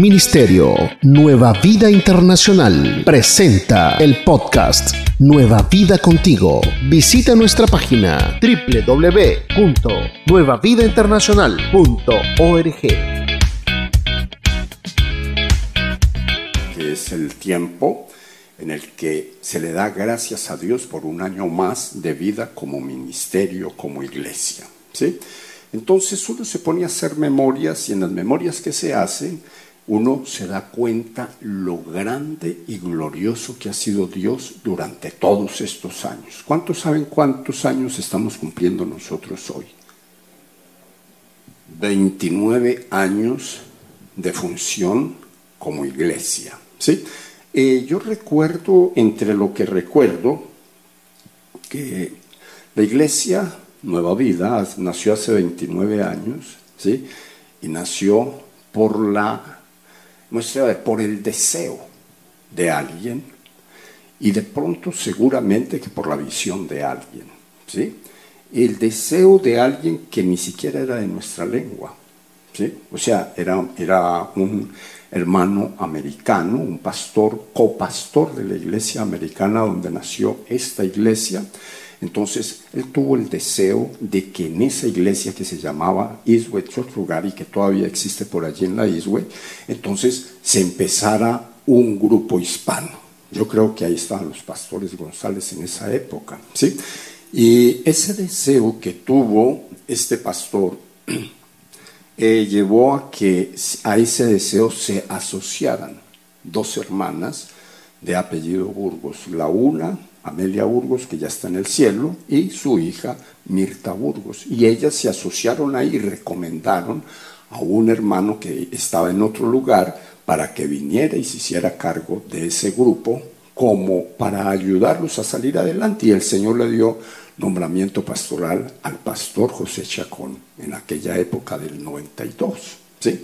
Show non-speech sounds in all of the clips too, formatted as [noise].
Ministerio Nueva Vida Internacional presenta el podcast Nueva Vida Contigo. Visita nuestra página www.nuevavidainternacional.org. Es el tiempo en el que se le da gracias a Dios por un año más de vida como ministerio, como iglesia. ¿sí? Entonces uno se pone a hacer memorias y en las memorias que se hacen, uno se da cuenta lo grande y glorioso que ha sido Dios durante todos estos años. ¿Cuántos saben cuántos años estamos cumpliendo nosotros hoy? 29 años de función como iglesia. ¿sí? Eh, yo recuerdo, entre lo que recuerdo, que la iglesia Nueva Vida nació hace 29 años, ¿sí? Y nació por la, por el deseo de alguien y de pronto seguramente que por la visión de alguien, ¿sí? El deseo de alguien que ni siquiera era de nuestra lengua, ¿sí? O sea, era, era un hermano americano, un pastor, copastor de la iglesia americana donde nació esta iglesia. Entonces, él tuvo el deseo de que en esa iglesia que se llamaba Iswe Church y que todavía existe por allí en la Iswe, entonces se empezara un grupo hispano. Yo creo que ahí estaban los pastores González en esa época, ¿sí? Y ese deseo que tuvo este pastor [clears throat] eh, llevó a que a ese deseo se asociaran dos hermanas de apellido Burgos. La una, Amelia Burgos, que ya está en el cielo, y su hija Mirta Burgos. Y ellas se asociaron ahí y recomendaron a un hermano que estaba en otro lugar para que viniera y se hiciera cargo de ese grupo como para ayudarlos a salir adelante. Y el Señor le dio nombramiento pastoral al pastor José Chacón en aquella época del 92. ¿sí?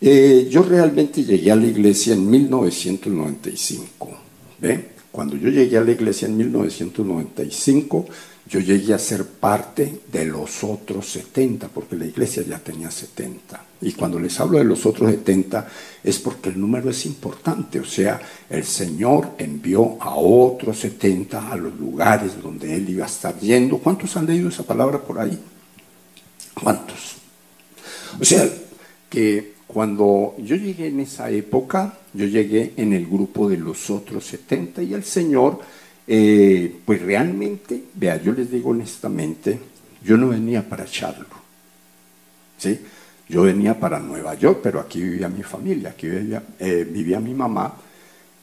Eh, yo realmente llegué a la iglesia en 1995. ¿ve? Cuando yo llegué a la iglesia en 1995, yo llegué a ser parte de los otros 70, porque la iglesia ya tenía 70. Y cuando les hablo de los otros 70 es porque el número es importante, o sea, el Señor envió a otros 70 a los lugares donde Él iba a estar yendo. ¿Cuántos han leído esa palabra por ahí? ¿Cuántos? O sea, que cuando yo llegué en esa época, yo llegué en el grupo de los otros 70 y el Señor eh, pues realmente, vea, yo les digo honestamente, yo no venía para echarlo. ¿sí? Yo venía para Nueva York, pero aquí vivía mi familia, aquí vivía, eh, vivía mi mamá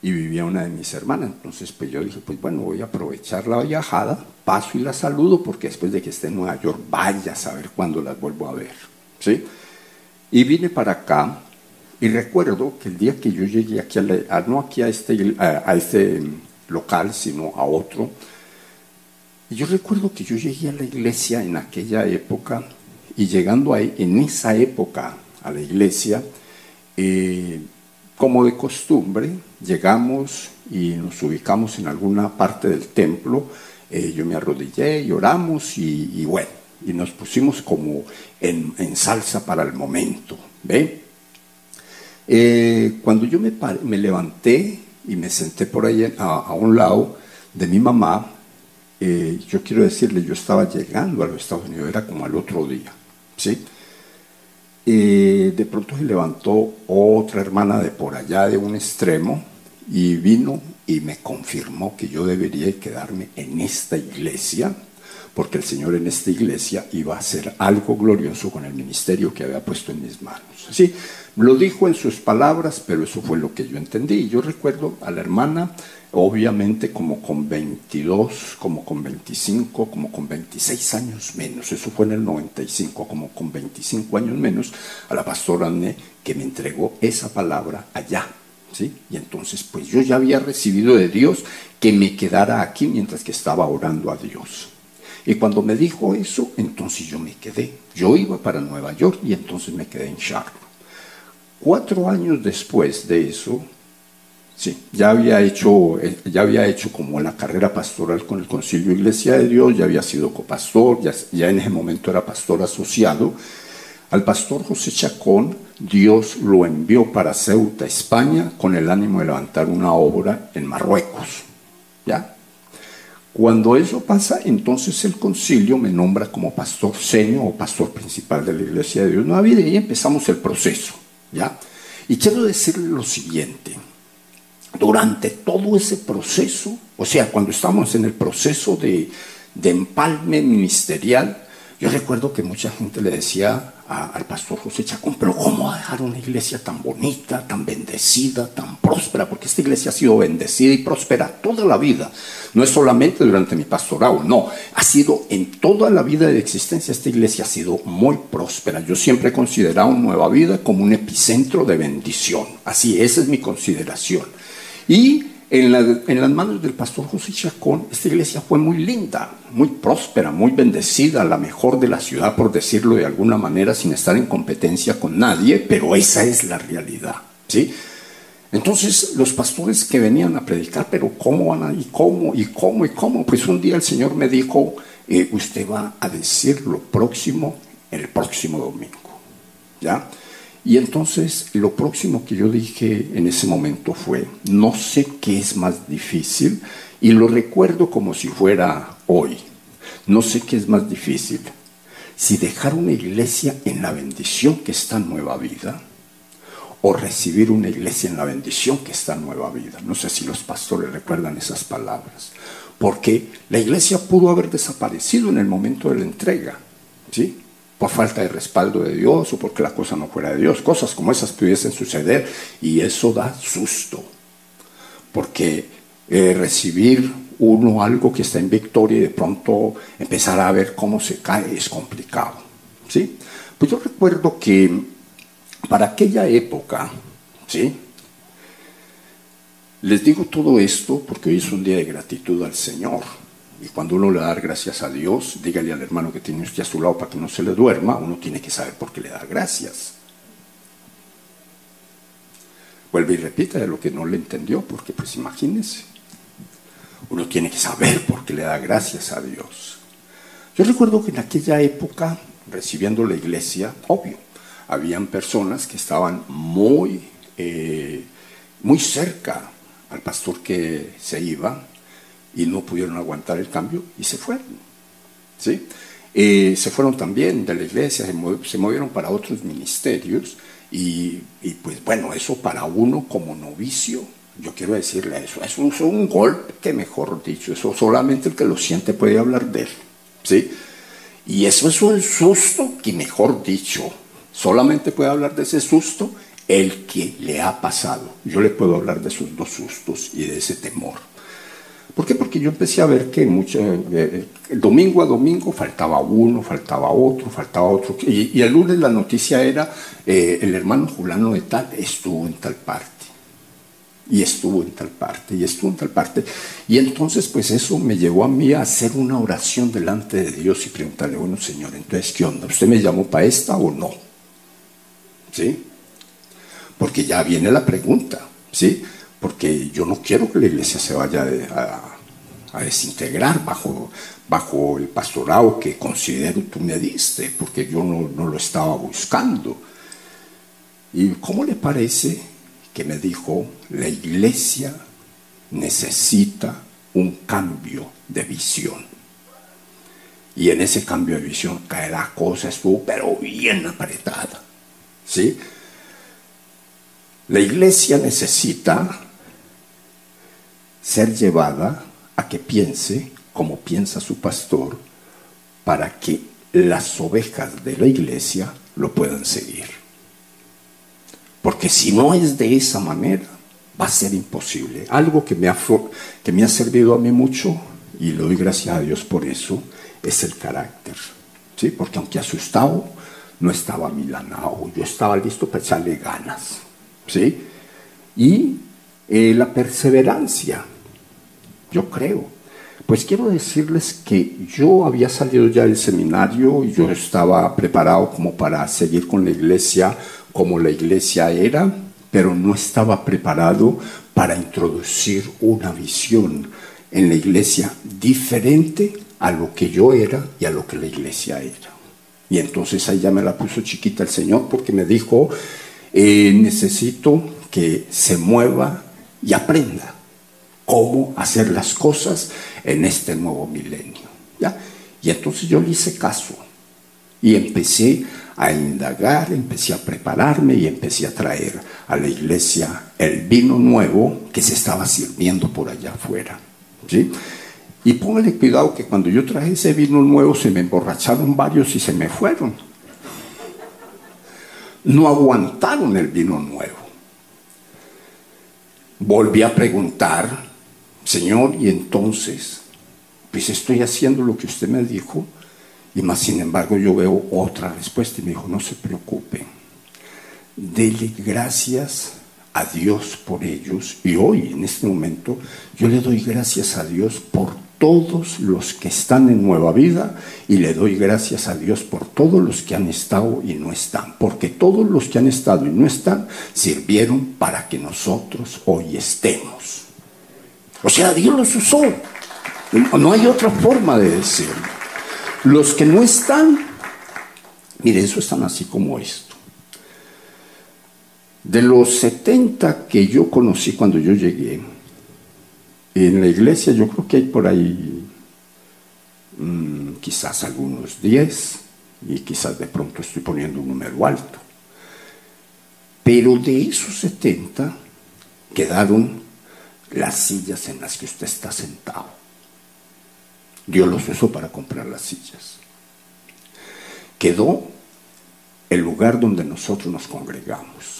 y vivía una de mis hermanas. Entonces, pues yo dije, pues bueno, voy a aprovechar la viajada, paso y la saludo, porque después de que esté en Nueva York, vaya a saber cuándo las vuelvo a ver. ¿sí? Y vine para acá y recuerdo que el día que yo llegué aquí, a no aquí a este, a este local, sino a otro. Yo recuerdo que yo llegué a la iglesia en aquella época y llegando ahí, en esa época a la iglesia, eh, como de costumbre, llegamos y nos ubicamos en alguna parte del templo. Eh, yo me arrodillé y oramos y, bueno, y nos pusimos como en, salsa para el momento. ¿ve? Eh, cuando yo me, levanté y me senté por ahí a, un lado de mi mamá. Eh, yo quiero decirle, yo estaba llegando a los Estados Unidos, era como al otro día, ¿sí? de pronto se levantó otra hermana de por allá de un extremo y vino y me confirmó que yo debería quedarme en esta iglesia, porque el Señor en esta iglesia iba a hacer algo glorioso con el ministerio que había puesto en mis manos. ¿sí? Lo dijo en sus palabras, pero eso fue lo que yo entendí. Yo recuerdo a la hermana, obviamente como con 22, como con 25, como con 26 años menos. Eso fue en el 95, como con 25 años menos, a la pastora Anne que me entregó esa palabra allá. ¿sí? Y entonces, pues yo ya había recibido de Dios que me quedara aquí mientras que estaba orando a Dios. Y cuando me dijo eso, entonces yo me quedé. Yo iba para Nueva York y entonces me quedé en Charlotte. Cuatro años después de eso, sí, ya había hecho, ya había hecho como la carrera pastoral con el Concilio Iglesia de Dios, ya había sido copastor, ya, ya en ese momento era pastor asociado. Al pastor José Chacón, Dios lo envió para Ceuta, España, con el ánimo de levantar una obra en Marruecos. ¿Ya? Cuando eso pasa, entonces el concilio me nombra como pastor seño o pastor principal de la Iglesia de Dios Nueva Vida y empezamos el proceso. ¿ya? Y quiero decirle lo siguiente, durante todo ese proceso, o sea, cuando estamos en el proceso de, de empalme ministerial, yo recuerdo que mucha gente le decía al pastor José Chacón, pero ¿cómo dejar una iglesia tan bonita, tan bendecida, tan próspera? Porque esta iglesia ha sido bendecida y próspera toda la vida. No es solamente durante mi pastorado, no. Ha sido en toda la vida de existencia, esta iglesia ha sido muy próspera. Yo siempre he considerado Nueva Vida como un epicentro de bendición. Así, esa es mi consideración. Y en, las manos del pastor José Chacón, esta iglesia fue muy linda, muy próspera, muy bendecida, la mejor de la ciudad, por decirlo de alguna manera, sin estar en competencia con nadie, pero esa es la realidad. ¿sí? Entonces, los pastores que venían a predicar, pero ¿cómo van a, y cómo, y cómo, y cómo? Pues un día el Señor me dijo, eh, usted va a decir lo próximo el próximo domingo. ¿Ya? Y entonces lo próximo que yo dije en ese momento fue, no sé qué es más difícil, y lo recuerdo como si fuera hoy, no sé qué es más difícil, si dejar una iglesia en la bendición que está nueva vida, o recibir una iglesia en la bendición que está nueva vida. No sé si los pastores recuerdan esas palabras, porque la iglesia pudo haber desaparecido en el momento de la entrega, ¿sí? Por falta de respaldo de Dios o porque la cosa no fuera de Dios. Cosas como esas pudiesen suceder y eso da susto, porque eh, recibir uno algo que está en victoria y de pronto empezar a ver cómo se cae es complicado. ¿sí? Pues yo recuerdo que para aquella época, ¿sí? les digo todo esto porque hoy es un día de gratitud al Señor y cuando uno le da gracias a Dios, dígale al hermano que tiene usted a su lado para que no se le duerma, uno tiene que saber por qué le da gracias. Vuelve y repita de lo que no le entendió, porque pues imagínese. Uno tiene que saber por qué le da gracias a Dios. Yo recuerdo que en aquella época, recibiendo la iglesia, obvio, habían personas que estaban muy, eh, muy cerca al pastor que se iba, y no pudieron aguantar el cambio y se fueron. ¿sí? Eh, se fueron también de la iglesia, se, movieron para otros ministerios y, pues bueno, eso para uno como novicio, yo quiero decirle eso, es un, un golpe que mejor dicho, eso solamente el que lo siente puede hablar de él. ¿sí? Y eso es un susto que mejor dicho, solamente puede hablar de ese susto el que le ha pasado. Yo le puedo hablar de esos dos sustos y de ese temor. ¿Por qué? Porque yo empecé a ver que mucho, eh, domingo a domingo faltaba uno, faltaba otro, faltaba otro. Y, el lunes la noticia era, eh, el hermano Julano de tal estuvo en tal parte. Y estuvo en tal parte, y estuvo en tal parte. Y entonces, pues eso me llevó a mí a hacer una oración delante de Dios y preguntarle, bueno, Señor, entonces, ¿qué onda? ¿Usted me llamó para esta o no? ¿Sí? Porque ya viene la pregunta, ¿sí? Porque yo no quiero que la iglesia se vaya a, desintegrar bajo, bajo el pastorado que considero tú me diste, porque yo no, no lo estaba buscando. ¿Y cómo le parece que me dijo, la iglesia necesita un cambio de visión? Y en ese cambio de visión caerá cosa estuvo pero bien apretada. ¿Sí? La iglesia necesita ser llevada a que piense como piensa su pastor para que las ovejas de la iglesia lo puedan seguir. Porque si no es de esa manera, va a ser imposible. Algo que me ha, que me ha servido a mí mucho, y le doy gracias a Dios por eso, es el carácter. ¿sí? Porque aunque asustado, no estaba milanado, yo estaba listo para echarle ganas. ¿sí? Y eh, la perseverancia yo creo. Pues quiero decirles que yo había salido ya del seminario y yo estaba preparado como para seguir con la iglesia como la iglesia era, pero no estaba preparado para introducir una visión en la iglesia diferente a lo que yo era y a lo que la iglesia era. Y entonces ahí ya me la puso chiquita el Señor porque me dijo, eh, necesito que se mueva y aprenda cómo hacer las cosas en este nuevo milenio. ¿ya? Y entonces yo le hice caso y empecé a indagar, empecé a prepararme y empecé a traer a la iglesia el vino nuevo que se estaba sirviendo por allá afuera. ¿sí? Y póngale cuidado que cuando yo traje ese vino nuevo se me emborracharon varios y se me fueron. No aguantaron el vino nuevo. Volví a preguntar, Señor, y entonces, pues estoy haciendo lo que usted me dijo, y más sin embargo yo veo otra respuesta y me dijo, no se preocupe, dele gracias a Dios por ellos, y hoy, en este momento, yo le doy gracias a Dios por todos los que están en Nueva Vida y le doy gracias a Dios por todos los que han estado y no están, porque todos los que han estado y no están sirvieron para que nosotros hoy estemos. O sea, Dios los usó. No hay otra forma de decirlo. Los que no están, mire, eso están así como esto. De los 70 que yo conocí cuando yo llegué, en la iglesia yo creo que hay por ahí mm, quizás algunos 10 y quizás de pronto estoy poniendo un número alto. Pero de esos 70 quedaron las sillas en las que usted está sentado. Dios los usó para comprar las sillas. Quedó el lugar donde nosotros nos congregamos.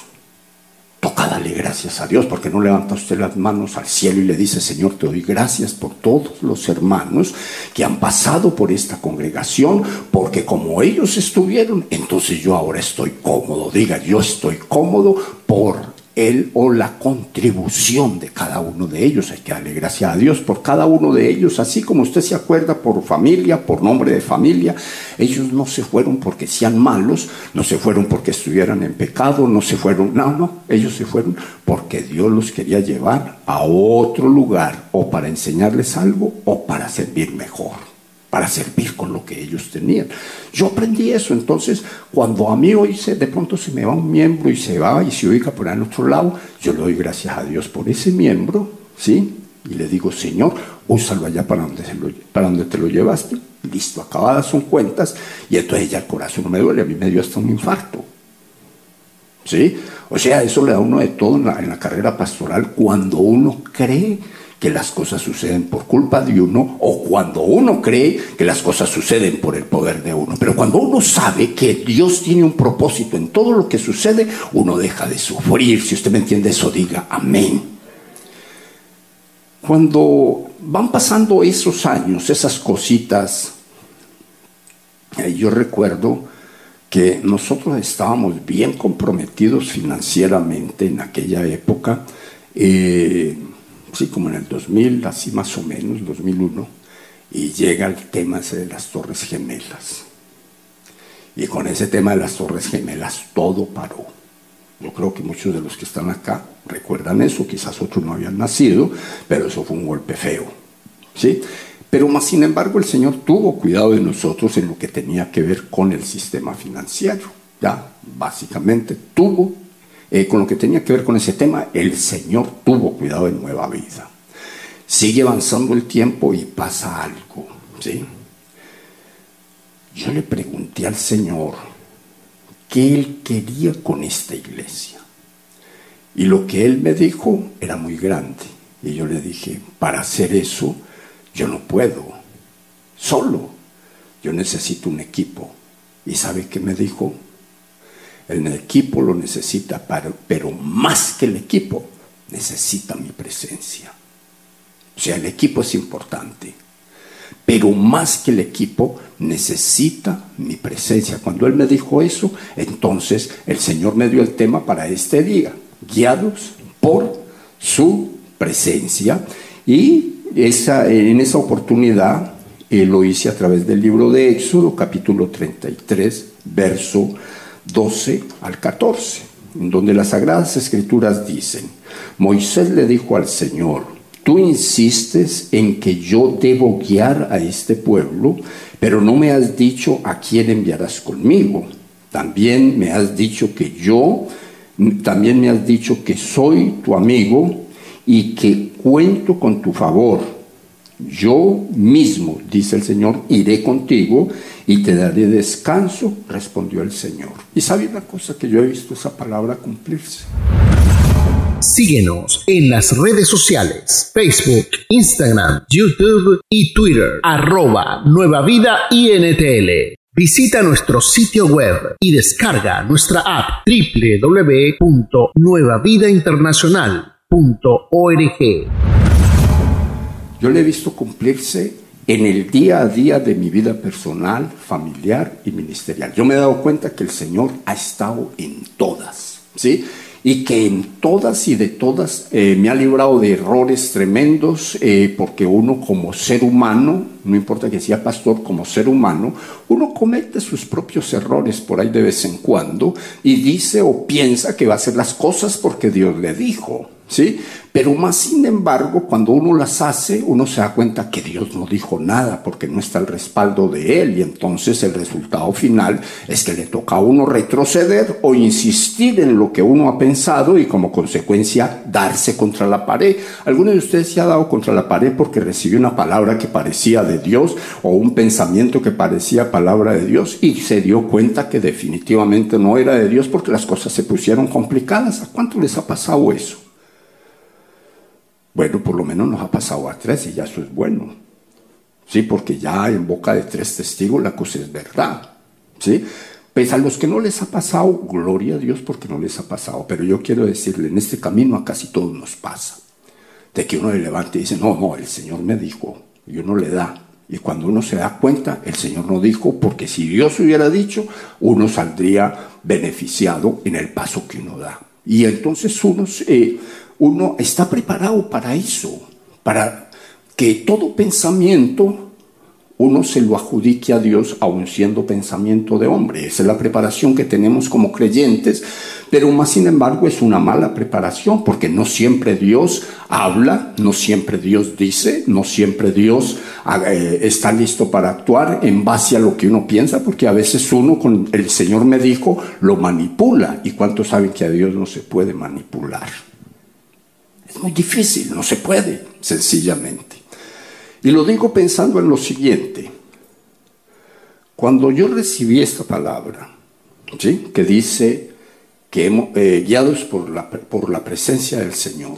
Toca darle gracias a Dios, porque no levanta usted las manos al cielo y le dice, Señor, te doy gracias por todos los hermanos que han pasado por esta congregación, porque como ellos estuvieron, entonces yo ahora estoy cómodo. Diga, yo estoy cómodo por él o la contribución de cada uno de ellos. Hay que darle gracias a Dios por cada uno de ellos, así como usted se acuerda por familia, por nombre de familia. Ellos no se fueron porque sean malos, no se fueron porque estuvieran en pecado, no se fueron, no, no, ellos se fueron porque Dios los quería llevar a otro lugar o para enseñarles algo o para servir mejor para servir con lo que ellos tenían. Yo aprendí eso, entonces cuando a mí hoy se, de pronto se me va un miembro y se va y se ubica por en otro lado, yo le doy gracias a Dios por ese miembro, ¿sí? Y le digo, Señor, úsalo allá para donde, para donde te lo llevaste. Listo, acabadas son cuentas y entonces ya el corazón no me duele, a mí me dio hasta un infarto. ¿Sí? O sea, eso le da uno de todo en la, en la carrera pastoral cuando uno cree que las cosas suceden por culpa de uno o cuando uno cree que las cosas suceden por el poder de uno. Pero cuando uno sabe que Dios tiene un propósito en todo lo que sucede, uno deja de sufrir. Si usted me entiende eso, diga amén. Cuando van pasando esos años, esas cositas, eh, yo recuerdo que nosotros estábamos bien comprometidos financieramente en aquella época. Eh, sí, como en el 2000, así más o menos, 2001, y llega el tema de las Torres Gemelas. Y con ese tema de las Torres Gemelas todo paró. Yo creo que muchos de los que están acá recuerdan eso, quizás otros no habían nacido, pero eso fue un golpe feo. ¿sí? Pero más sin embargo el Señor tuvo cuidado de nosotros en lo que tenía que ver con el sistema financiero. Ya, básicamente tuvo eh, con lo que tenía que ver con ese tema, el Señor tuvo cuidado en Nueva Vida. Sigue avanzando el tiempo y pasa algo. ¿sí? Yo le pregunté al Señor qué Él quería con esta iglesia. Y lo que Él me dijo era muy grande. Y yo le dije, para hacer eso, yo no puedo, solo. Yo necesito un equipo. ¿Y sabe qué me dijo? El equipo lo necesita, pero más que el equipo, necesita mi presencia. O sea, el equipo es importante, pero más que el equipo, necesita mi presencia. Cuando Él me dijo eso, entonces el Señor me dio el tema para este día, guiados por su presencia. Y en esa oportunidad eh, lo hice a través del libro de Éxodo, capítulo 33, verso 12 al 14, en donde las Sagradas Escrituras dicen, Moisés le dijo al Señor, tú insistes en que yo debo guiar a este pueblo, pero no me has dicho a quién enviarás conmigo. También me has dicho que yo, también me has dicho que soy tu amigo y que cuento con tu favor. Yo mismo, dice el Señor, iré contigo y te daré descanso, respondió el Señor. Y sabe una cosa que yo he visto esa palabra cumplirse. Síguenos en las redes sociales, Facebook, Instagram, YouTube y Twitter, arroba Nueva Vida INTL. Visita nuestro sitio web y descarga nuestra app www.nuevavidainternacional.org. Yo le he visto cumplirse en el día a día de mi vida personal, familiar y ministerial. Yo me he dado cuenta que el Señor ha estado en todas, ¿sí? y que en todas y de todas eh, me ha librado de errores tremendos, eh, porque uno como ser humano, no importa que sea pastor, como ser humano, uno comete sus propios errores por ahí de vez en cuando y dice o piensa que va a hacer las cosas porque Dios le dijo. ¿Sí? Pero más sin embargo, cuando uno las hace, uno se da cuenta que Dios no dijo nada porque no está el respaldo de Él y entonces el resultado final es que le toca a uno retroceder o insistir en lo que uno ha pensado y como consecuencia darse contra la pared. ¿Alguno de ustedes se ha dado contra la pared porque recibió una palabra que parecía de Dios o un pensamiento que parecía palabra de Dios y se dio cuenta que definitivamente no era de Dios porque las cosas se pusieron complicadas? ¿A cuánto les ha pasado eso? Bueno, por lo menos nos ha pasado a tres y ya eso es bueno. Sí, porque ya en boca de tres testigos la cosa es verdad. Sí, pues a los que no les ha pasado, gloria a Dios porque no les ha pasado. Pero yo quiero decirle, en este camino a casi todos nos pasa. De que uno le levante y dice, no, no, el Señor me dijo, y uno le da. Y cuando uno se da cuenta, el Señor no dijo, porque si Dios hubiera dicho, uno saldría beneficiado en el paso que uno da. Y entonces uno eh, uno está preparado para eso, para que todo pensamiento uno se lo adjudique a Dios aun siendo pensamiento de hombre. Esa es la preparación que tenemos como creyentes, pero más sin embargo es una mala preparación porque no siempre Dios habla, no siempre Dios dice, no siempre Dios eh, está listo para actuar en base a lo que uno piensa, porque a veces uno con el Señor me dijo lo manipula y cuántos saben que a Dios no se puede manipular. Es muy difícil, no se puede, sencillamente. Y lo digo pensando en lo siguiente. Cuando yo recibí esta palabra, ¿sí? que dice que hemos, eh, guiados por la, por la presencia del Señor,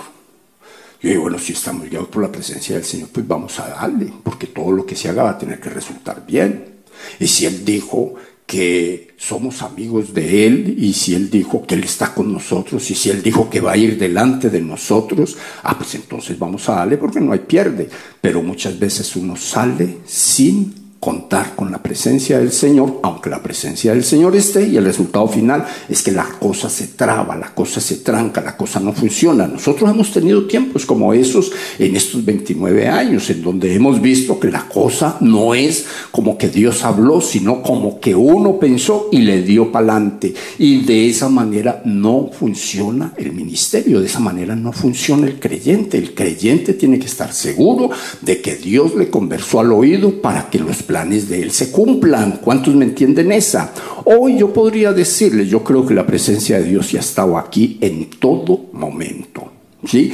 yo digo, bueno, si estamos guiados por la presencia del Señor, pues vamos a darle, porque todo lo que se haga va a tener que resultar bien. Y si Él dijo que somos amigos de Él y si Él dijo que Él está con nosotros y si Él dijo que va a ir delante de nosotros, ah, pues entonces vamos a darle porque no hay pierde. Pero muchas veces uno sale sin contar con la presencia del Señor, aunque la presencia del Señor esté, y el resultado final es que la cosa se traba, la cosa se tranca, la cosa no funciona. Nosotros hemos tenido tiempos como esos en estos 29 años, en donde hemos visto que la cosa no es como que Dios habló, sino como que uno pensó y le dio pa'lante. Y de esa manera no funciona el ministerio, de esa manera no funciona el creyente. El creyente tiene que estar seguro de que Dios le conversó al oído para que lo planes de Él se cumplan. ¿Cuántos me entienden esa? Hoy yo podría decirle, yo creo que la presencia de Dios ya ha estado aquí en todo momento. ¿Sí?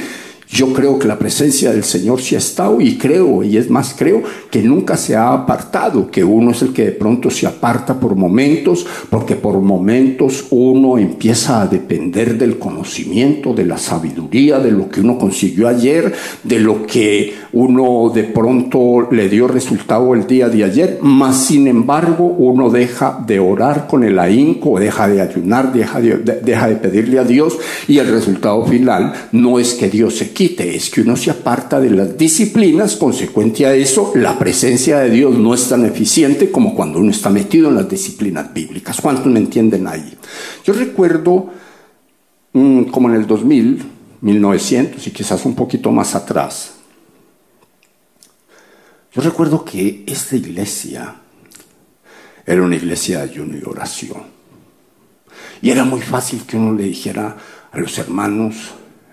Yo creo que la presencia del Señor sí ha estado y creo, y es más, creo que nunca se ha apartado, que uno es el que de pronto se aparta por momentos, porque por momentos uno empieza a depender del conocimiento, de la sabiduría, de lo que uno consiguió ayer, de lo que uno de pronto le dio resultado el día de ayer, más sin embargo uno deja de orar con el ahínco, deja de ayunar, deja de, deja de pedirle a Dios y el resultado final no es que Dios se es que uno se aparta de las disciplinas, consecuente a eso, la presencia de Dios no es tan eficiente como cuando uno está metido en las disciplinas bíblicas. ¿Cuántos me entienden ahí? Yo recuerdo mm, como en el 2000, 1900 y quizás un poquito más atrás, yo recuerdo que esta iglesia era una iglesia de ayuno y oración. Y era muy fácil que uno le dijera a los hermanos,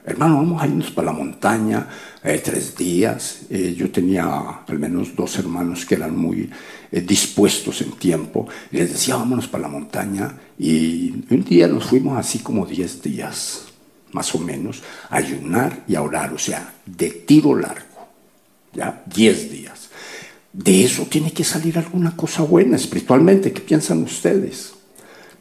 hermano, vamos a irnos para la montaña eh, tres días. Eh, yo tenía al menos dos hermanos que eran muy eh, dispuestos en tiempo. Les decía, vámonos para la montaña. Y un día nos fuimos así como diez días, más o menos, a ayunar y a orar, o sea, de tiro largo, ¿ya? Diez días. De eso tiene que salir alguna cosa buena espiritualmente. ¿Qué piensan ustedes?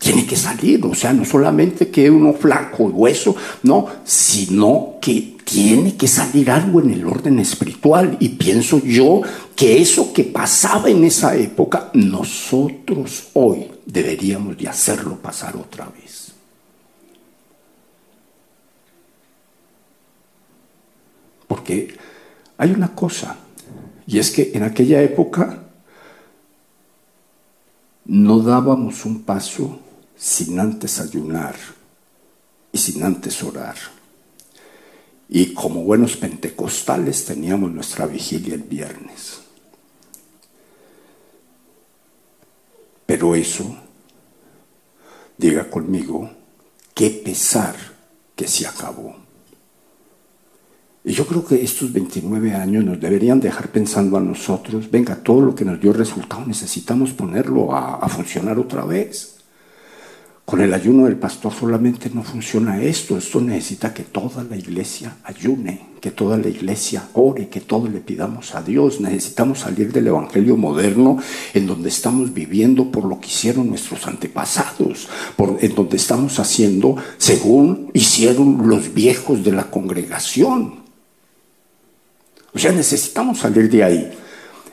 Tiene que salir, o sea, no solamente que uno flaco y hueso, no, sino que tiene que salir algo en el orden espiritual. Y pienso yo que eso que pasaba en esa época, nosotros hoy deberíamos de hacerlo pasar otra vez. Porque hay una cosa, y es que en aquella época no dábamos un paso sin antes ayunar y sin antes orar. Y como buenos pentecostales teníamos nuestra vigilia el viernes. Pero eso, diga conmigo, qué pesar que se acabó. Y yo creo que estos 29 años nos deberían dejar pensando a nosotros, venga, todo lo que nos dio resultado necesitamos ponerlo a, a funcionar otra vez. Con el ayuno del pastor solamente no funciona esto, esto necesita que toda la iglesia ayune, que toda la iglesia ore, que todo le pidamos a Dios. Necesitamos salir del evangelio moderno en donde estamos viviendo por lo que hicieron nuestros antepasados, por, en donde estamos haciendo según hicieron los viejos de la congregación. O sea, necesitamos salir de ahí.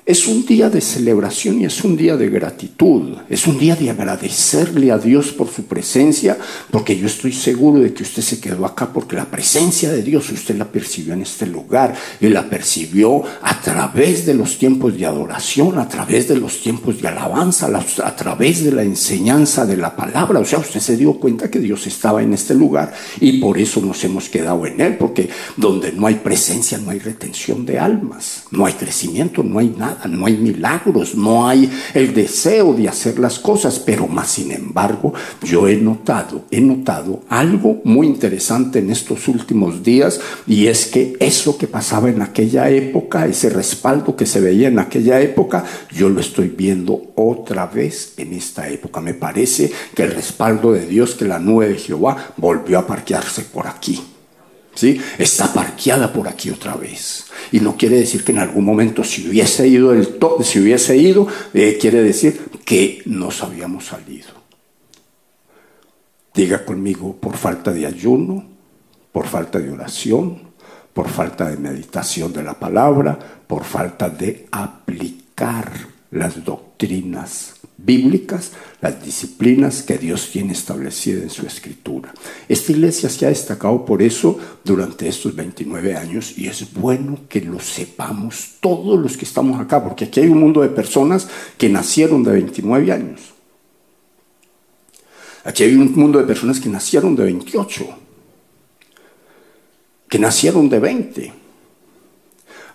Es un día de celebración y es un día de gratitud. Es un día de agradecerle a Dios por su presencia, porque yo estoy seguro de que usted se quedó acá porque la presencia de Dios usted la percibió en este lugar y la percibió a través de los tiempos de adoración, a través de los tiempos de alabanza, a través de la enseñanza de la palabra. O sea, usted se dio cuenta que Dios estaba en este lugar y por eso nos hemos quedado en él, porque donde no hay presencia no hay retención de almas, no hay crecimiento, no hay nada no hay milagros, no hay el deseo de hacer las cosas, pero más sin embargo yo he notado, he notado algo muy interesante en estos últimos días y es que eso que pasaba en aquella época, ese respaldo que se veía en aquella época, yo lo estoy viendo otra vez en esta época. Me parece que el respaldo de Dios, que la nube de Jehová volvió a parquearse por aquí. Está parqueada por aquí otra vez. Y no quiere decir que en algún momento si hubiese ido el top, si hubiese ido, eh, quiere decir que nos habíamos salido. Diga conmigo, por falta de ayuno, por falta de oración, por falta de meditación de la palabra, por falta de aplicar las doctrinas bíblicas, las disciplinas que Dios tiene establecidas en su escritura. Esta iglesia se ha destacado por eso durante estos 29 años y es bueno que lo sepamos todos los que estamos acá, porque aquí hay un mundo de personas que nacieron de 29 años. Aquí hay un mundo de personas que nacieron de 28, que nacieron de 20.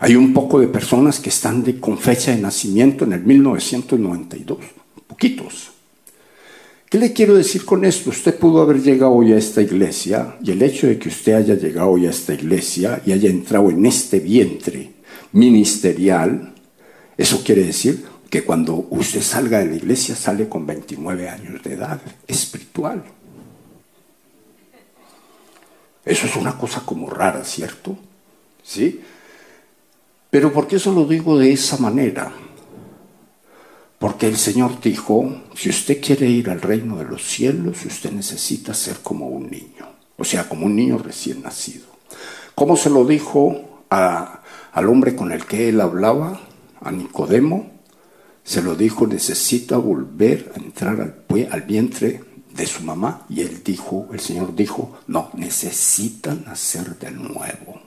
Hay un poco de personas que están con fecha de nacimiento en el 1992 poquitos. ¿Qué le quiero decir con esto? Usted pudo haber llegado hoy a esta iglesia y el hecho de que usted haya llegado hoy a esta iglesia y haya entrado en este vientre ministerial, eso quiere decir que cuando usted salga de la iglesia sale con 29 años de edad espiritual. Eso es una cosa como rara, ¿cierto? ¿Sí? Pero ¿por qué eso lo digo de esa manera? Porque el Señor dijo, si usted quiere ir al reino de los cielos, usted necesita ser como un niño, o sea, como un niño recién nacido. ¿Cómo se lo dijo al hombre con el que él hablaba, a Nicodemo? Se lo dijo, necesita volver a entrar al, al vientre de su mamá. Y él dijo, el Señor dijo, no, necesita nacer de nuevo.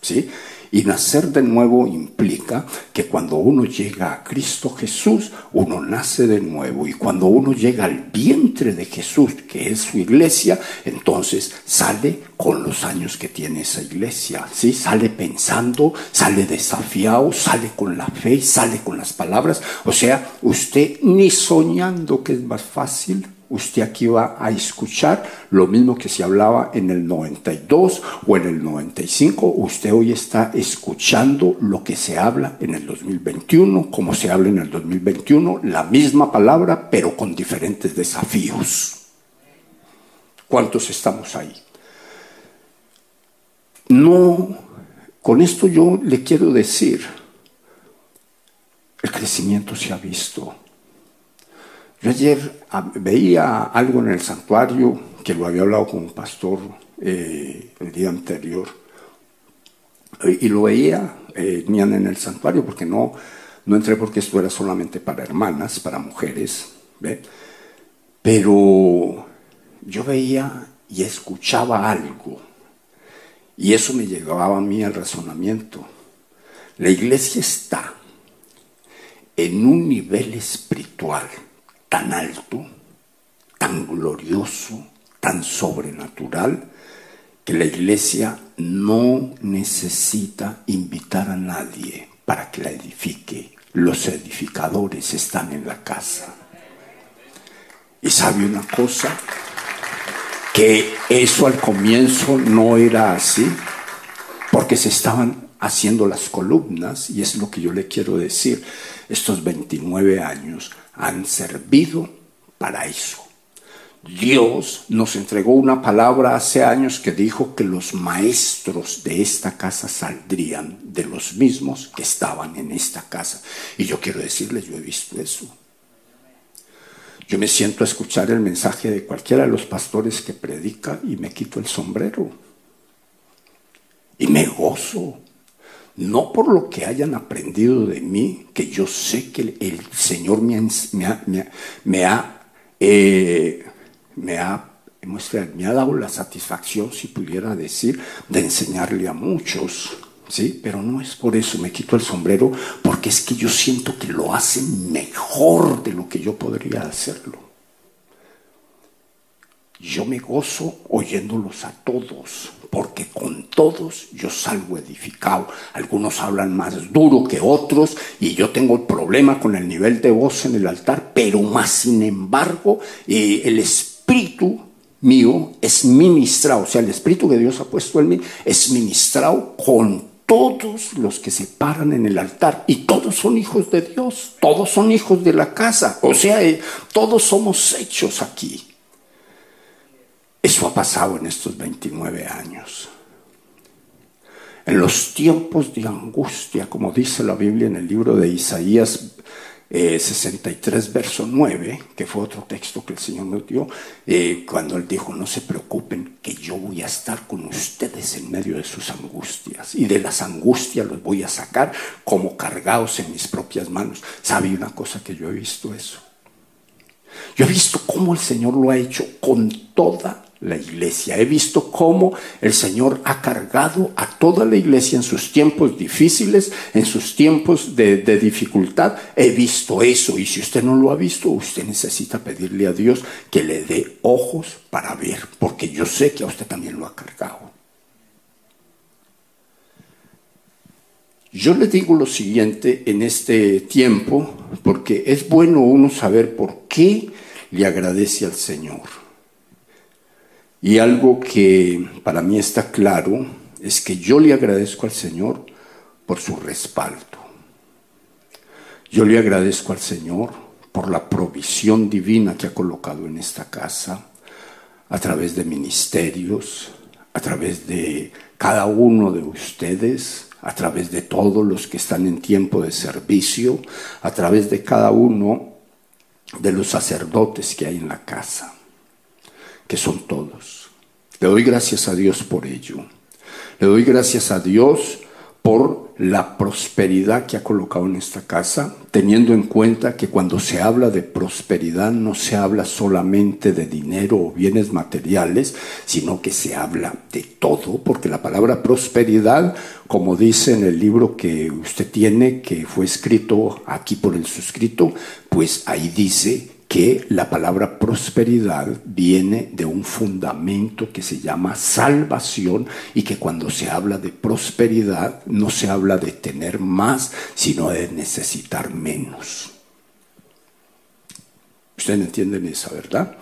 ¿Sí? Y nacer de nuevo implica que cuando uno llega a Cristo Jesús, uno nace de nuevo. Y cuando uno llega al vientre de Jesús, que es su iglesia, entonces sale con los años que tiene esa iglesia. ¿sí? Sale pensando, sale desafiado, sale con la fe, sale con las palabras. O sea, usted ni soñando que es más fácil usted aquí va a escuchar lo mismo que se hablaba en el 92 o en el 95. Usted hoy está escuchando lo que se habla en el 2021, como se habla en el 2021, la misma palabra, pero con diferentes desafíos. ¿Cuántos estamos ahí? No, con esto yo le quiero decir, el crecimiento se ha visto yo ayer ah, veía algo en el santuario que lo había hablado con un pastor eh, el día anterior y lo veía eh, en el santuario porque no, no entré porque esto era solamente para hermanas, para mujeres, pero yo veía y escuchaba algo y eso me llevaba a mí al razonamiento. La iglesia está en un nivel espiritual tan alto, tan glorioso, tan sobrenatural, que la iglesia no necesita invitar a nadie para que la edifique. Los edificadores están en la casa. Y sabe una cosa, que eso al comienzo no era así, porque se estaban haciendo las columnas, y es lo que yo le quiero decir, estos 29 años han servido para eso. Dios nos entregó una palabra hace años que dijo que los maestros de esta casa saldrían de los mismos que estaban en esta casa. Y yo quiero decirles, yo he visto eso. Yo me siento a escuchar el mensaje de cualquiera de los pastores que predica y me quito el sombrero. Y me gozo no por lo que hayan aprendido de mí, que yo sé que el Señor me ha, me ha, eh, me ha, me ha dado la satisfacción, si pudiera decir, de enseñarle a muchos. ¿sí? Pero no es por eso, me quito el sombrero, porque es que yo siento que lo hacen mejor de lo que yo podría hacerlo. Yo me gozo oyéndolos a todos, porque con todos yo salgo edificado. Algunos hablan más duro que otros y yo tengo el problema con el nivel de voz en el altar, pero más sin embargo eh, el espíritu mío es ministrado, o sea, el espíritu que Dios ha puesto en mí es ministrado con todos los que se paran en el altar y todos son hijos de Dios, todos son hijos de la casa, o sea, eh, todos somos hechos aquí. Eso ha pasado en estos 29 años. En los tiempos de angustia, como dice la Biblia en el libro de Isaías 63, eh, verso 9, que fue otro texto que el Señor nos dio, eh, cuando Él dijo, no se preocupen, que yo voy a estar con ustedes en medio de sus angustias, y de las angustias los voy a sacar como cargados en mis propias manos. ¿Sabe una cosa que yo he visto eso? Yo he visto cómo el Señor lo ha hecho con toda la iglesia. He visto cómo el Señor ha cargado a toda la iglesia en sus tiempos difíciles, en sus tiempos de, dificultad. He visto eso y si usted no lo ha visto, usted necesita pedirle a Dios que le dé ojos para ver, porque yo sé que a usted también lo ha cargado. Yo le digo lo siguiente en este tiempo, porque es bueno uno saber por qué le agradece al Señor. Y algo que para mí está claro es que yo le agradezco al Señor por su respaldo. Yo le agradezco al Señor por la provisión divina que ha colocado en esta casa, a través de ministerios, a través de cada uno de ustedes, a través de todos los que están en tiempo de servicio, a través de cada uno de los sacerdotes que hay en la casa que son todos. Le doy gracias a Dios por ello. Le doy gracias a Dios por la prosperidad que ha colocado en esta casa, teniendo en cuenta que cuando se habla de prosperidad no se habla solamente de dinero o bienes materiales, sino que se habla de todo, porque la palabra prosperidad, como dice en el libro que usted tiene, que fue escrito aquí por el suscrito, pues ahí dice que la palabra prosperidad viene de un fundamento que se llama salvación y que cuando se habla de prosperidad no se habla de tener más, sino de necesitar menos. Ustedes entienden esa, ¿verdad?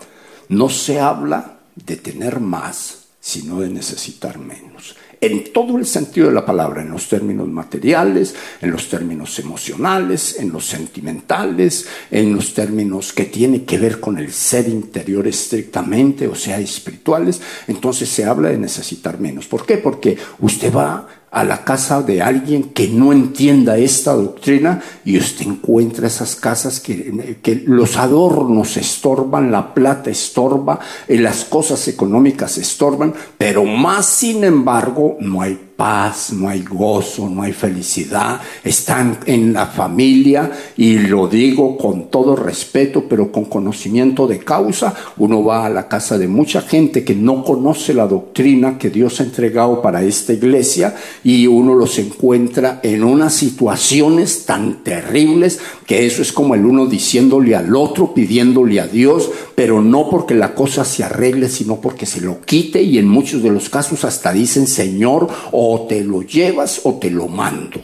no se habla de tener más, sino de necesitar menos en todo el sentido de la palabra, en los términos materiales, en los términos emocionales, en los sentimentales, en los términos que tienen que ver con el ser interior estrictamente, o sea, espirituales. Entonces se habla de necesitar menos. ¿Por qué? Porque usted va a la casa de alguien que no entienda esta doctrina y usted encuentra esas casas que, que los adornos estorban, la plata estorba, y las cosas económicas estorban, pero más sin embargo no hay paz, no hay gozo, no hay felicidad, están en la familia y lo digo con todo respeto, pero con conocimiento de causa. Uno va a la casa de mucha gente que no conoce la doctrina que Dios ha entregado para esta iglesia y uno los encuentra en unas situaciones tan terribles que eso es como el uno diciéndole al otro, pidiéndole a Dios, pero no porque la cosa se arregle, sino porque se lo quite y en muchos de los casos hasta dicen Señor o te lo llevas o te lo mando.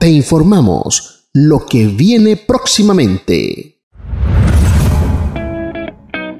Te informamos lo que viene próximamente.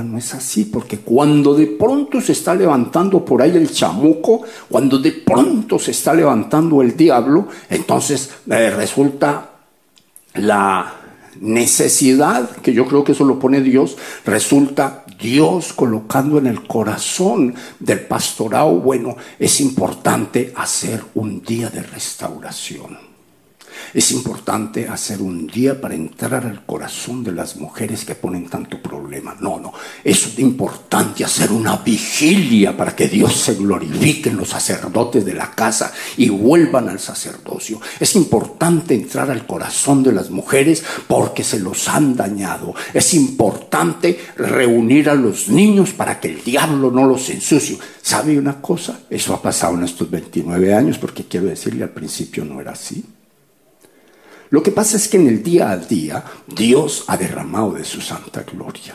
No es así, porque cuando de pronto se está levantando por ahí el chamuco, cuando de pronto se está levantando el diablo, entonces eh, resulta la necesidad, que yo creo que eso lo pone Dios, resulta Dios colocando en el corazón del pastorado, bueno, es importante hacer un día de restauración. Es importante hacer un día para entrar al corazón de las mujeres que ponen tanto problema. No, no. Es importante hacer una vigilia para que Dios se glorifique en los sacerdotes de la casa y vuelvan al sacerdocio. Es importante entrar al corazón de las mujeres porque se los han dañado. Es importante reunir a los niños para que el diablo no los ensucie. ¿Sabe una cosa? Eso ha pasado en estos 29 años porque quiero decirle al principio no era así. Lo que pasa es que en el día a día Dios ha derramado de su santa gloria.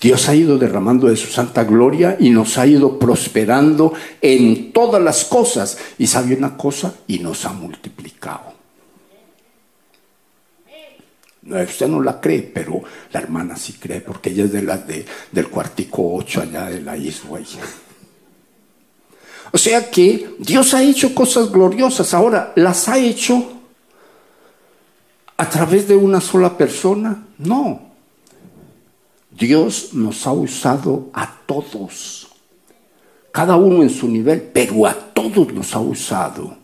Dios ha ido derramando de su santa gloria y nos ha ido prosperando en todas las cosas. Y sabe una cosa, y nos ha multiplicado. Usted no la cree, pero la hermana sí cree, porque ella es de la de, del cuartico 8 allá de la isla. O sea que Dios ha hecho cosas gloriosas. Ahora, las ha hecho a través de una sola persona. No. Dios nos ha usado a todos, cada uno en su nivel, pero a todos nos ha usado.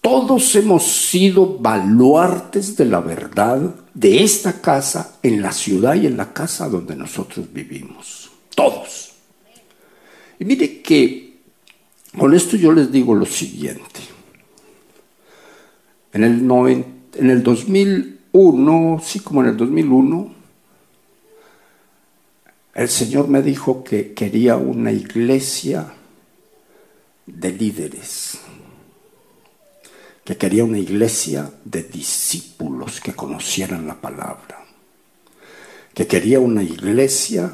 Todos hemos sido baluartes de la verdad de esta casa, en la ciudad y en la casa donde nosotros vivimos. Todos. Y mire que con esto yo les digo lo siguiente. En el 90 en el 2001, sí como en el 2001, el Señor me dijo que quería una iglesia de líderes, que quería una iglesia de discípulos que conocieran la palabra, que quería una iglesia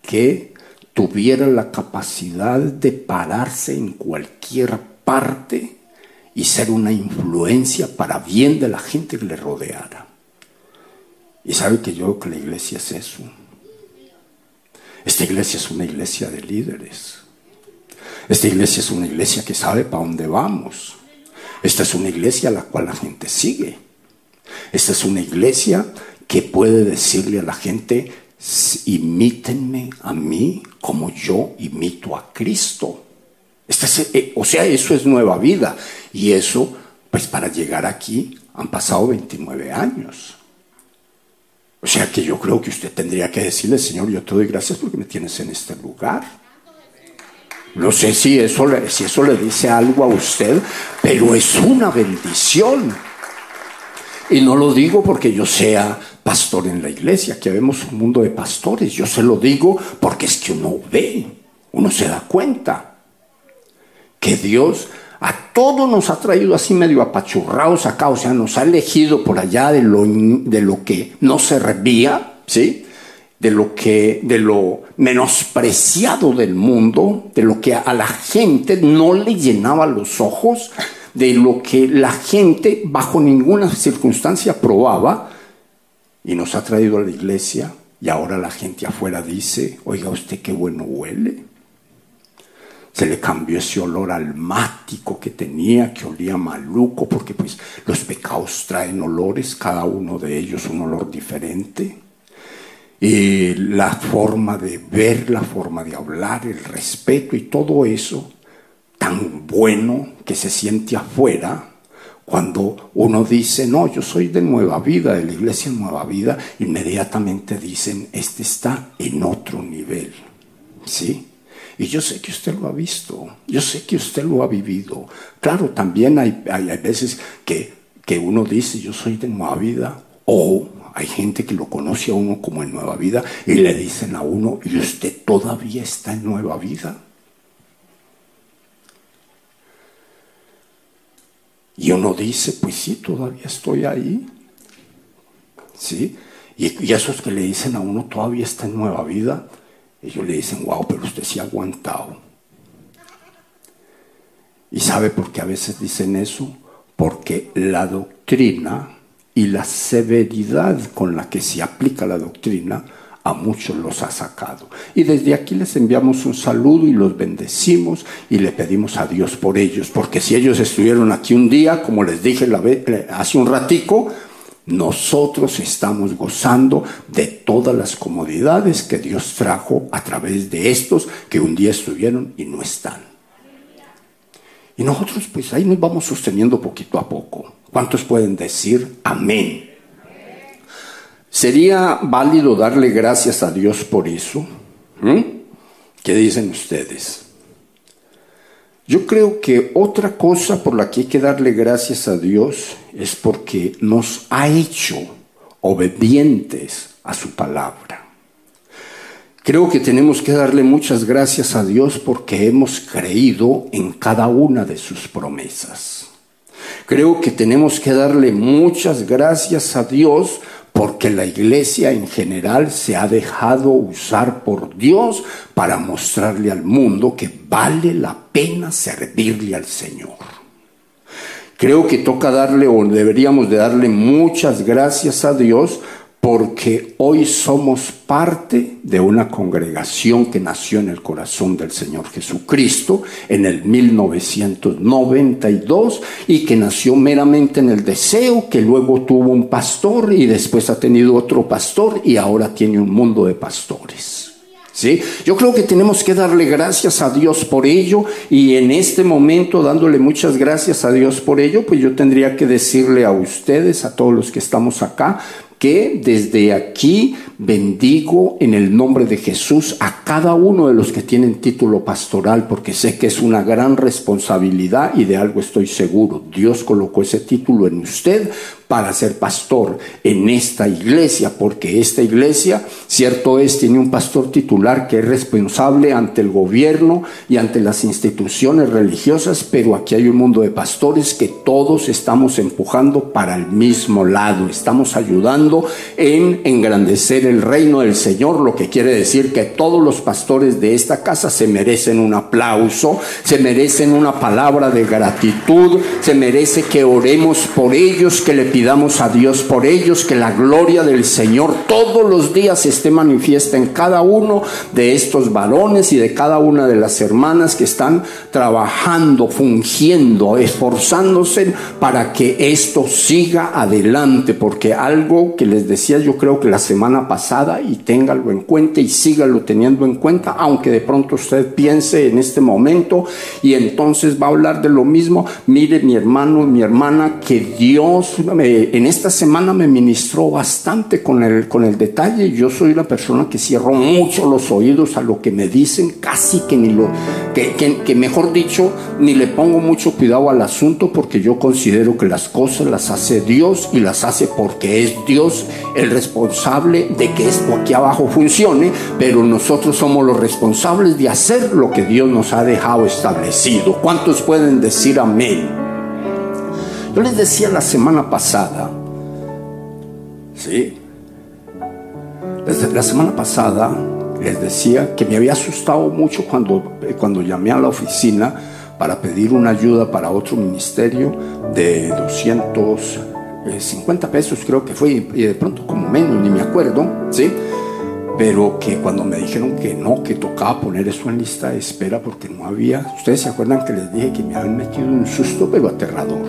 que tuviera la capacidad de pararse en cualquier parte y ser una influencia para bien de la gente que le rodeara. Y sabe que yo creo que la iglesia es eso. Esta iglesia es una iglesia de líderes. Esta iglesia es una iglesia que sabe para dónde vamos. Esta es una iglesia a la cual la gente sigue. Esta es una iglesia que puede decirle a la gente, imítenme a mí como yo imito a Cristo. Eh, o sea, eso es nueva vida. Y eso, pues para llegar aquí han pasado 29 años. O sea que yo creo que usted tendría que decirle, Señor, yo te doy gracias porque me tienes en este lugar. No sé si eso, si eso le dice algo a usted, pero es una bendición. Y no lo digo porque yo sea pastor en la iglesia, que vemos un mundo de pastores. Yo se lo digo porque es que uno ve, uno se da cuenta que Dios a todos nos ha traído así medio apachurrados acá, o sea, nos ha elegido por allá de lo, de lo que no servía, ¿sí? De lo que, de lo menospreciado del mundo, de lo que a la gente no le llenaba los ojos, de lo que la gente bajo ninguna circunstancia probaba, y nos ha traído a la iglesia, y ahora la gente afuera dice, oiga usted qué bueno huele se le cambió ese olor almático que tenía, que olía maluco, porque pues los pecados traen olores, cada uno de ellos un olor diferente. Y la forma de ver, la forma de hablar, el respeto y todo eso tan bueno que se siente afuera, cuando uno dice, no, yo soy de Nueva Vida, de la iglesia Nueva Vida, inmediatamente dicen, este está en otro nivel. ¿Sí? Y yo sé que usted lo ha visto, yo sé que usted lo ha vivido. Claro, también hay, hay, veces que, que uno dice, yo soy de Nueva Vida, o hay gente que lo conoce a uno como en Nueva Vida y le dicen a uno, ¿y usted todavía está en Nueva Vida? Y uno dice, pues sí, todavía estoy ahí. ¿Sí? Y, y esos que le dicen a uno, todavía está en Nueva Vida, ellos le dicen, wow, pero usted se ha aguantado. ¿Y sabe por qué a veces dicen eso? Porque la doctrina y la severidad con la que se aplica la doctrina a muchos los ha sacado. Y desde aquí les enviamos un saludo y los bendecimos y le pedimos a Dios por ellos, porque si ellos estuvieron aquí un día, como les dije hace un ratico, nosotros estamos gozando de todas las comodidades que Dios trajo a través de estos que un día estuvieron y no están. Y nosotros pues ahí nos vamos sosteniendo poquito a poco. ¿Cuántos pueden decir amén? ¿Sería válido darle gracias a Dios por eso? ¿Mm? ¿Qué dicen ustedes? Yo creo que otra cosa por la que hay que darle gracias a Dios es porque nos ha hecho obedientes a su palabra. Creo que tenemos que darle muchas gracias a Dios porque hemos creído en cada una de sus promesas. Creo que tenemos que darle muchas gracias a Dios porque la iglesia en general se ha dejado usar por Dios para mostrarle al mundo que vale la pena servirle al Señor. Creo que toca darle o deberíamos de darle muchas gracias a Dios porque hoy somos parte de una congregación que nació en el corazón del Señor Jesucristo en el 1992 y que nació meramente en el deseo, que luego tuvo un pastor y después ha tenido otro pastor y ahora tiene un mundo de pastores. ¿Sí? Yo creo que tenemos que darle gracias a Dios por ello y en este momento dándole muchas gracias a Dios por ello, pues yo tendría que decirle a ustedes, a todos los que estamos acá, que desde aquí bendigo en el nombre de Jesús a cada uno de los que tienen título pastoral, porque sé que es una gran responsabilidad y de algo estoy seguro. Dios colocó ese título en usted para ser pastor en esta iglesia, porque esta iglesia, cierto es, tiene un pastor titular que es responsable ante el gobierno y ante las instituciones religiosas, pero aquí hay un mundo de pastores que todos estamos empujando para el mismo lado, estamos ayudando en engrandecer el reino del Señor, lo que quiere decir que todos los pastores de esta casa se merecen un aplauso, se merecen una palabra de gratitud, se merece que oremos por ellos, que le pidamos a Dios por ellos, que la gloria del Señor todos los días esté manifiesta en cada uno de estos varones y de cada una de las hermanas que están trabajando, fungiendo, esforzándose para que esto siga adelante, porque algo que les decía yo creo que la semana pasada, pasada y téngalo en cuenta y sígalo teniendo en cuenta, aunque de pronto usted piense en este momento y entonces va a hablar de lo mismo. Mire mi hermano, mi hermana, que Dios en esta semana me ministró bastante con el, con el detalle. Yo soy la persona que cierro mucho los oídos a lo que me dicen, casi que ni lo, que, que mejor dicho, ni le pongo mucho cuidado al asunto porque yo considero que las cosas las hace Dios y las hace porque es Dios el responsable de que esto aquí abajo funcione, pero nosotros somos los responsables de hacer lo que Dios nos ha dejado establecido. ¿Cuántos pueden decir amén? Yo les decía la semana pasada, sí, la semana pasada les decía que me había asustado mucho cuando, cuando llamé a la oficina para pedir una ayuda para otro ministerio de 250 pesos, creo que fue, y de pronto como menos, ni me acuerdo, ¿sí? Pero que cuando me dijeron que no, que tocaba poner eso en lista de espera porque no había, ustedes se acuerdan que les dije que me habían metido un susto pero aterrador,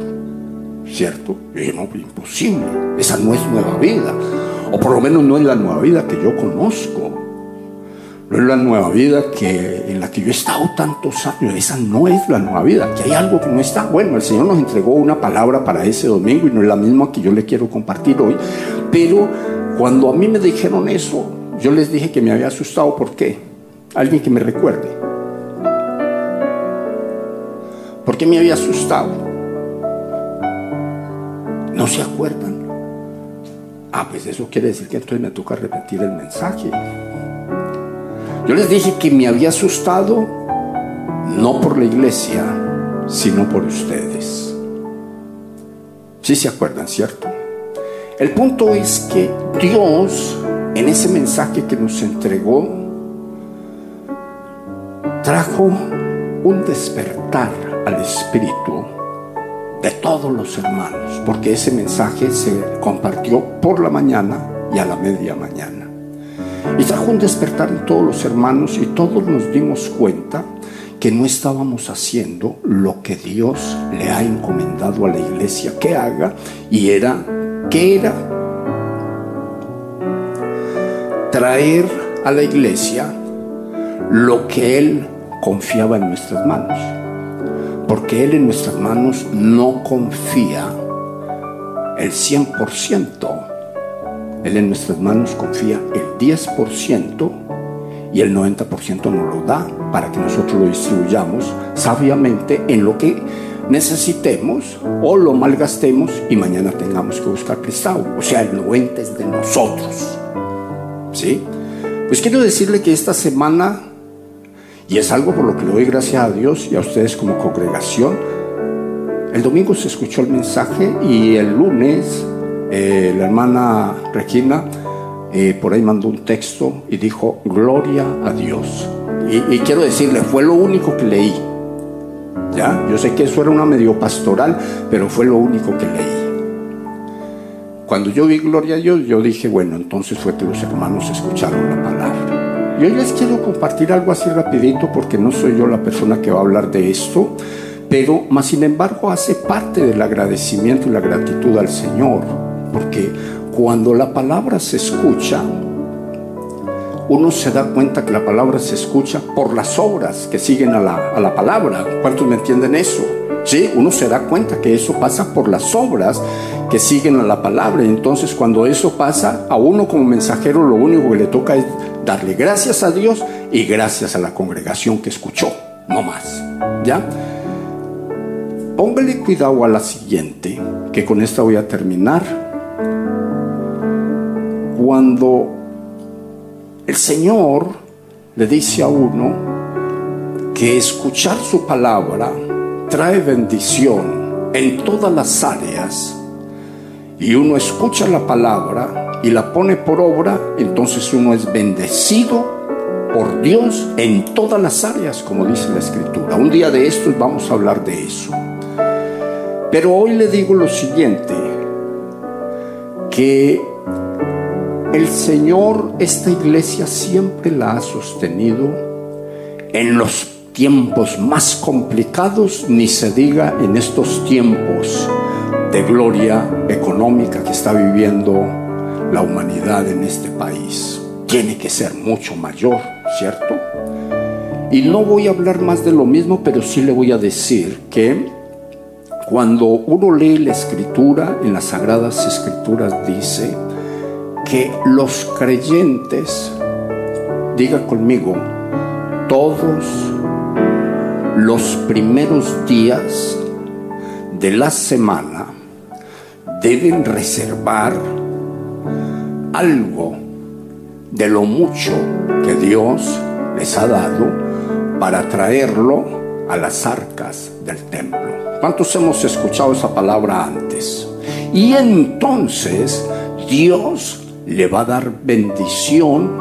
¿cierto? Y dije, no, imposible, esa no es nueva vida, o por lo menos no es la nueva vida que yo conozco. No es la nueva vida que, en la que yo he estado tantos años. Esa no es la nueva vida. Que hay algo que no está. Bueno, el Señor nos entregó una palabra para ese domingo y no es la misma que yo le quiero compartir hoy. Pero cuando a mí me dijeron eso, yo les dije que me había asustado. ¿Por qué? Alguien que me recuerde. ¿Por qué me había asustado? ¿No se acuerdan? Ah, pues eso quiere decir que entonces me toca repetir el mensaje. Yo les dije que me había asustado no por la iglesia, sino por ustedes. Sí se acuerdan, ¿cierto? El punto es que Dios, en ese mensaje que nos entregó, trajo un despertar al espíritu de todos los hermanos, porque ese mensaje se compartió por la mañana y a la media mañana. Y trajo un despertar en todos los hermanos y todos nos dimos cuenta que no estábamos haciendo lo que Dios le ha encomendado a la iglesia que haga y era, ¿qué era? Traer a la iglesia lo que Él confiaba en nuestras manos. Porque Él en nuestras manos no confía el 100% él en nuestras manos confía el 10% y el 90% nos lo da para que nosotros lo distribuyamos sabiamente en lo que necesitemos o lo malgastemos y mañana tengamos que buscar prestado. O sea, el 90% es de nosotros. ¿Sí? Pues quiero decirle que esta semana, y es algo por lo que le doy gracias a Dios y a ustedes como congregación, el domingo se escuchó el mensaje y el lunes eh, la hermana Regina eh, por ahí mandó un texto y dijo, gloria a Dios. Y, quiero decirle, fue lo único que leí. ¿Ya? Yo sé que eso era una medio pastoral, pero fue lo único que leí. Cuando yo vi gloria a Dios, yo dije, bueno, entonces fue que los hermanos escucharon la palabra. Y hoy les quiero compartir algo así rapidito porque no soy yo la persona que va a hablar de esto, pero más sin embargo hace parte del agradecimiento y la gratitud al Señor porque cuando la palabra se escucha, uno se da cuenta que la palabra se escucha por las obras que siguen a la, palabra. ¿Cuántos me entienden eso? Sí, uno se da cuenta que eso pasa por las obras que siguen a la palabra. Entonces, cuando eso pasa, a uno como mensajero lo único que le toca es darle gracias a Dios y gracias a la congregación que escuchó, no más. ¿Ya? Póngale cuidado a la siguiente, que con esta voy a terminar cuando el Señor le dice a uno que escuchar su palabra trae bendición en todas las áreas y uno escucha la palabra y la pone por obra, entonces uno es bendecido por Dios en todas las áreas, como dice la Escritura. Un día de estos vamos a hablar de eso. Pero hoy le digo lo siguiente, que el Señor, esta iglesia siempre la ha sostenido en los tiempos más complicados, ni se diga en estos tiempos de gloria económica que está viviendo la humanidad en este país tiene que ser mucho mayor, ¿cierto? Y no voy a hablar más de lo mismo, pero sí le voy a decir que cuando uno lee la escritura, en las sagradas escrituras dice que los creyentes, diga conmigo, todos los primeros días de la semana deben reservar algo de lo mucho que Dios les ha dado para traerlo a las arcas del templo. ¿Cuántos hemos escuchado esa palabra antes? Y entonces Dios le va a dar bendición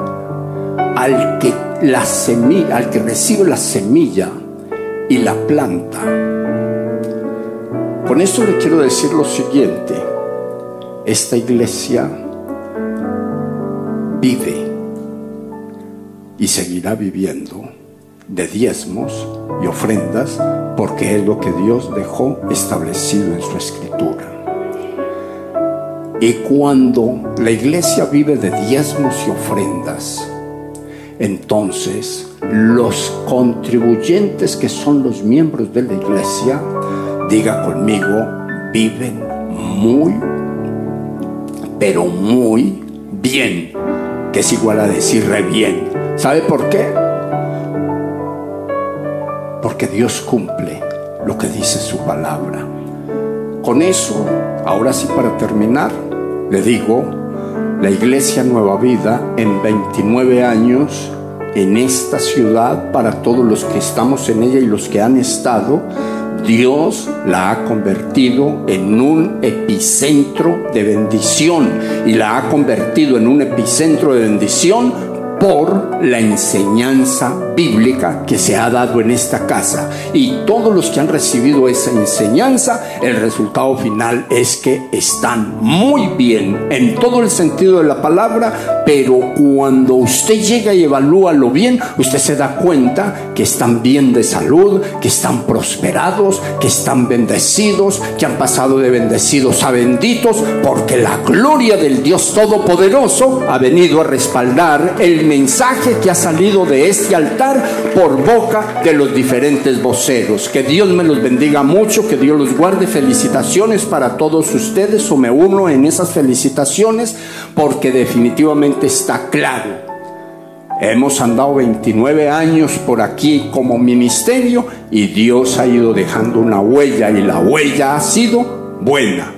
al que la semilla, al que recibe la semilla y la planta. Con esto le quiero decir lo siguiente. Esta iglesia vive y seguirá viviendo de diezmos y ofrendas porque es lo que Dios dejó establecido en su escritura. Y cuando la iglesia vive de diezmos y ofrendas, entonces los contribuyentes que son los miembros de la iglesia, diga conmigo, viven muy, pero muy bien, que es igual a decir re bien. ¿Sabe por qué? porque Dios cumple lo que dice su palabra. Con eso, ahora sí para terminar, le digo, la iglesia Nueva Vida en 29 años en esta ciudad, para todos los que estamos en ella y los que han estado, Dios la ha convertido en un epicentro de bendición y la ha convertido en un epicentro de bendición por la enseñanza bíblica que se ha dado en esta casa. Y todos los que han recibido esa enseñanza, el resultado final es que están muy bien en todo el sentido de la palabra, pero cuando usted llega y evalúa lo bien, usted se da cuenta que están bien de salud, que están prosperados, que están bendecidos, que han pasado de bendecidos a benditos, porque la gloria del Dios Todopoderoso ha venido a respaldar el mensaje que ha salido de este altar por boca de los diferentes voceros. Que Dios me los bendiga mucho, que Dios los guarde. Felicitaciones para todos ustedes o me uno en esas felicitaciones porque definitivamente está claro. Hemos andado 29 años por aquí como ministerio y Dios ha ido dejando una huella y la huella ha sido buena.